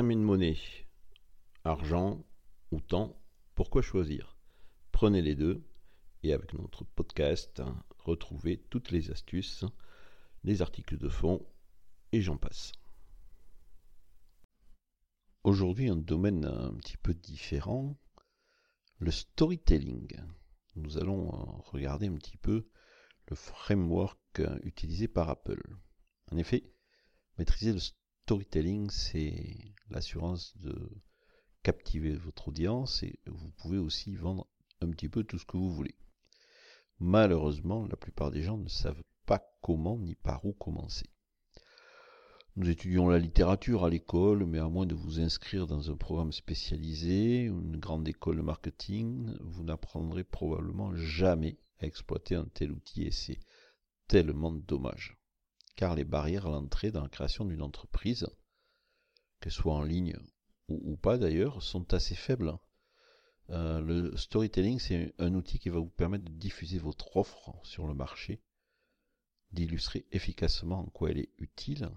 And money. Argent ou temps, pourquoi choisir? Prenez les deux et avec notre podcast, retrouvez toutes les astuces, les articles de fond et j'en passe. Aujourd'hui, un domaine un petit peu différent, le storytelling. Nous allons regarder un petit peu le framework utilisé par Apple. En effet, maîtriser le storytelling, c'est l'assurance de captiver votre audience et vous pouvez aussi vendre un petit peu tout ce que vous voulez. Malheureusement, la plupart des gens ne savent pas comment ni par où commencer. Nous étudions la littérature à l'école, mais à moins de vous inscrire dans un programme spécialisé, une grande école de marketing, vous n'apprendrez probablement jamais à exploiter un tel outil et c'est tellement dommage. Car les barrières à l'entrée dans la création d'une entreprise, qu'elle soit en ligne ou, pas d'ailleurs, sont assez faibles. Euh, le storytelling, c'est un outil qui va vous permettre de diffuser votre offre sur le marché, d'illustrer efficacement en quoi elle est utile,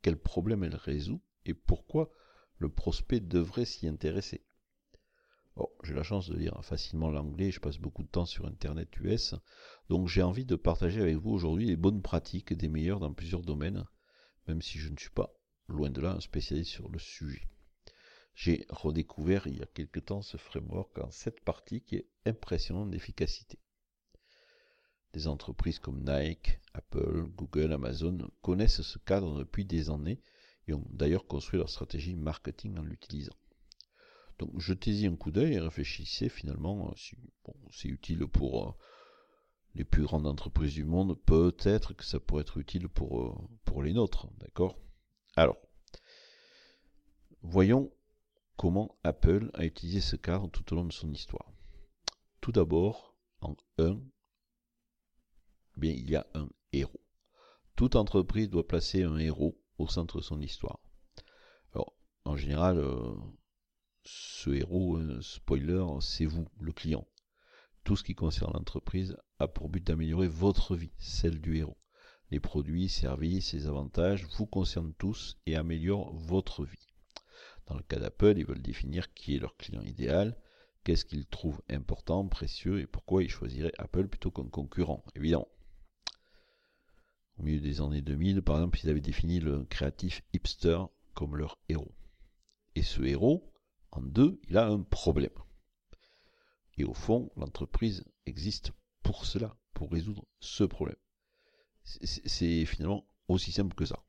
quel problème elle résout et pourquoi le prospect devrait s'y intéresser. J'ai la chance de lire facilement l'anglais, je passe beaucoup de temps sur Internet US, donc j'ai envie de partager avec vous aujourd'hui les bonnes pratiques des meilleurs dans plusieurs domaines, même si je ne suis pas, loin de là, un spécialiste sur le sujet. J'ai redécouvert il y a quelque temps ce framework en sept parties qui est impressionnant d'efficacité. Des entreprises comme Nike, Apple, Google, Amazon connaissent ce cadre depuis des années et ont d'ailleurs construit leur stratégie marketing en l'utilisant. Donc jetez-y un coup d'œil et réfléchissez finalement si c'est utile pour euh, les plus grandes entreprises du monde, peut-être que ça pourrait être utile pour, euh, les nôtres, d'accord? Alors, voyons comment Apple a utilisé ce cadre tout au long de son histoire. Tout d'abord, en 1, bien, il y a un héros. Toute entreprise doit placer un héros au centre de son histoire. Alors, en général, euh, ce héros, euh, spoiler, c'est vous, le client. Tout ce qui concerne l'entreprise a pour but d'améliorer votre vie, celle du héros. Les produits, services, les avantages vous concernent tous et améliorent votre vie. Dans le cas d'Apple, ils veulent définir qui est leur client idéal, qu'est-ce qu'ils trouvent important, précieux et pourquoi ils choisiraient Apple plutôt qu'un concurrent, évidemment. Au milieu des années 2000, par exemple, ils avaient défini le créatif hipster comme leur héros. Et ce héros, en deux, il a un problème. Et au fond, l'entreprise existe pour cela, pour résoudre ce problème. C'est finalement aussi simple que ça.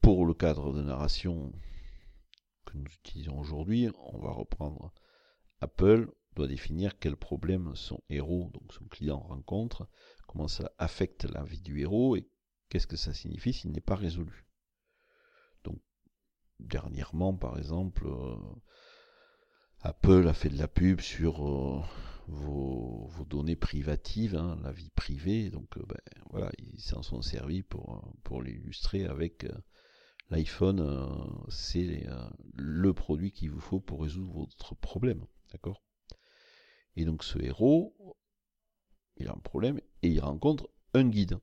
Pour le cadre de narration que nous utilisons aujourd'hui, on va reprendre Apple doit définir quel problème son héros, donc son client, rencontre, comment ça affecte la vie du héros et qu'est-ce que ça signifie s'il n'est pas résolu. Dernièrement, par exemple, euh, Apple a fait de la pub sur euh, vos, données privatives, hein, la vie privée. Donc, euh, ben, voilà, ils s'en sont servis pour, pour l'illustrer avec l'iPhone, c'est le produit qu'il vous faut pour résoudre votre problème. D'accord? Et donc ce héros, il a un problème et il rencontre un guide.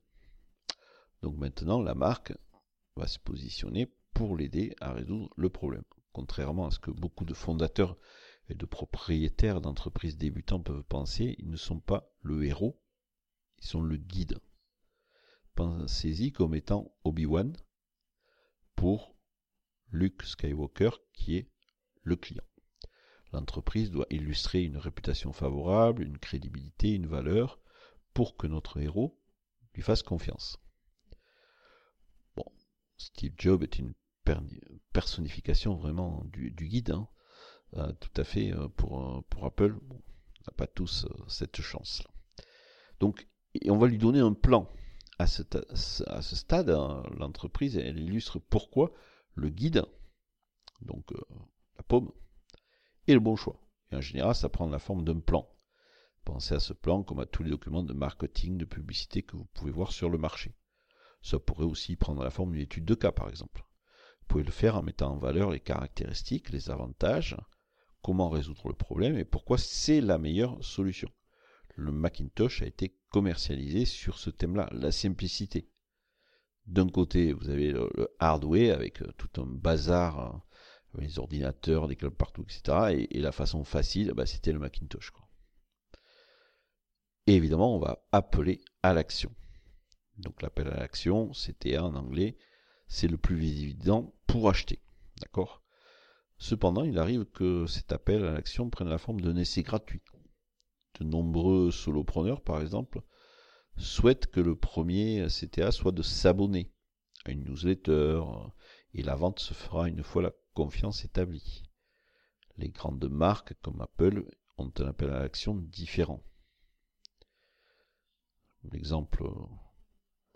Donc maintenant, la marque va se positionner pour l'aider à résoudre le problème. Contrairement à ce que beaucoup de fondateurs et de propriétaires d'entreprises débutants peuvent penser, ils ne sont pas le héros, ils sont le guide. Pensez-y comme étant Obi-Wan, pour Luke Skywalker qui est le client. L'entreprise doit illustrer une réputation favorable, une crédibilité, une valeur pour que notre héros lui fasse confiance. Bon, Steve Jobs est une personnification vraiment du, guide, hein. euh, tout à fait euh, pour, euh, pour Apple. on n'a pas tous cette chance-là. Donc, on va lui donner un plan à ce, stade, hein, l'entreprise, elle illustre pourquoi le guide, donc la paume, est le bon choix. Et en général, ça prend la forme d'un plan. Pensez à ce plan comme à tous les documents de marketing, de publicité que vous pouvez voir sur le marché. Ça pourrait aussi prendre la forme d'une étude de cas, par exemple. Vous pouvez le faire en mettant en valeur les caractéristiques, les avantages, comment résoudre le problème et pourquoi c'est la meilleure solution le Macintosh a été commercialisé sur ce thème-là, la simplicité. D'un côté, vous avez le, hardware avec euh, tout un bazar, hein, les ordinateurs, des clubs partout, etc. Et, la façon facile, bah, c'était le Macintosh. Et évidemment, on va appeler à l'action. Donc l'appel à l'action, c'était en anglais, c'est le plus évident pour acheter. Cependant, il arrive que cet appel à l'action prenne la forme d'un essai gratuit. De nombreux solopreneurs, par exemple, souhaitent que le premier CTA soit de s'abonner à une newsletter et la vente se fera une fois la confiance établie. Les grandes marques comme Apple ont un appel à l'action différent. L'exemple,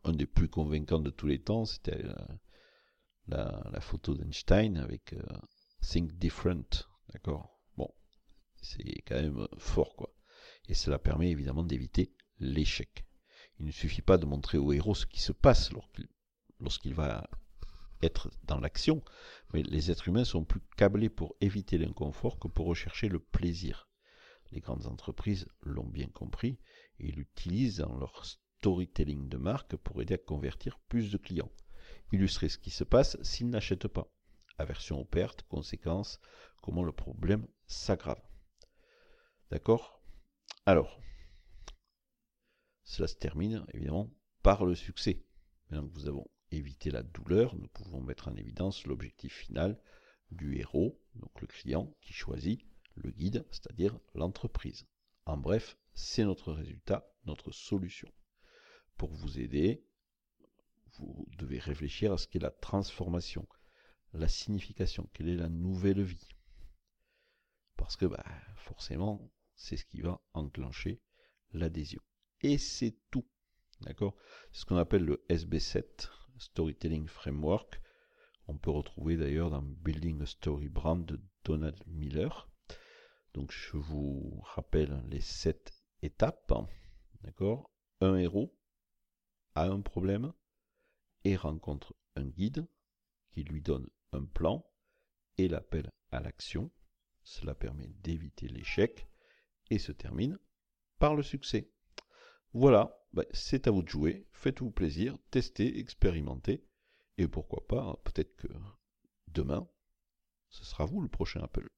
un des plus convaincants de tous les temps, c'était la, photo d'Einstein avec euh, Think Different. D'accord? Bon, c'est quand même fort, quoi. Et cela permet évidemment d'éviter l'échec. Il ne suffit pas de montrer au héros ce qui se passe lorsqu'il va être dans l'action, mais les êtres humains sont plus câblés pour éviter l'inconfort que pour rechercher le plaisir. Les grandes entreprises l'ont bien compris et l'utilisent dans leur storytelling de marque pour aider à convertir plus de clients. Illustrer ce qui se passe s'ils n'achètent pas. Aversion aux pertes, conséquences, comment le problème s'aggrave. D'accord? Alors, cela se termine évidemment par le succès. Maintenant que nous avons évité la douleur, nous pouvons mettre en évidence l'objectif final du héros, donc le client qui choisit le guide, c'est-à-dire l'entreprise. En bref, c'est notre résultat, notre solution. Pour vous aider, vous devez réfléchir à ce qu'est la transformation, la signification, quelle est la nouvelle vie. Parce que bah, forcément, c'est ce qui va enclencher l'adhésion. Et c'est tout. D'accord? C'est ce qu'on appelle le SB7, Storytelling Framework. On peut retrouver d'ailleurs dans Building a Story Brand de Donald Miller. Donc je vous rappelle les sept étapes. D'accord? Un héros a un problème et rencontre un guide qui lui donne un plan et l'appel à l'action. Cela permet d'éviter l'échec et se termine par le succès. Voilà, ben, c'est à vous de jouer, faites-vous plaisir, testez, expérimentez, et pourquoi pas, peut-être que demain, ce sera vous le prochain Apple.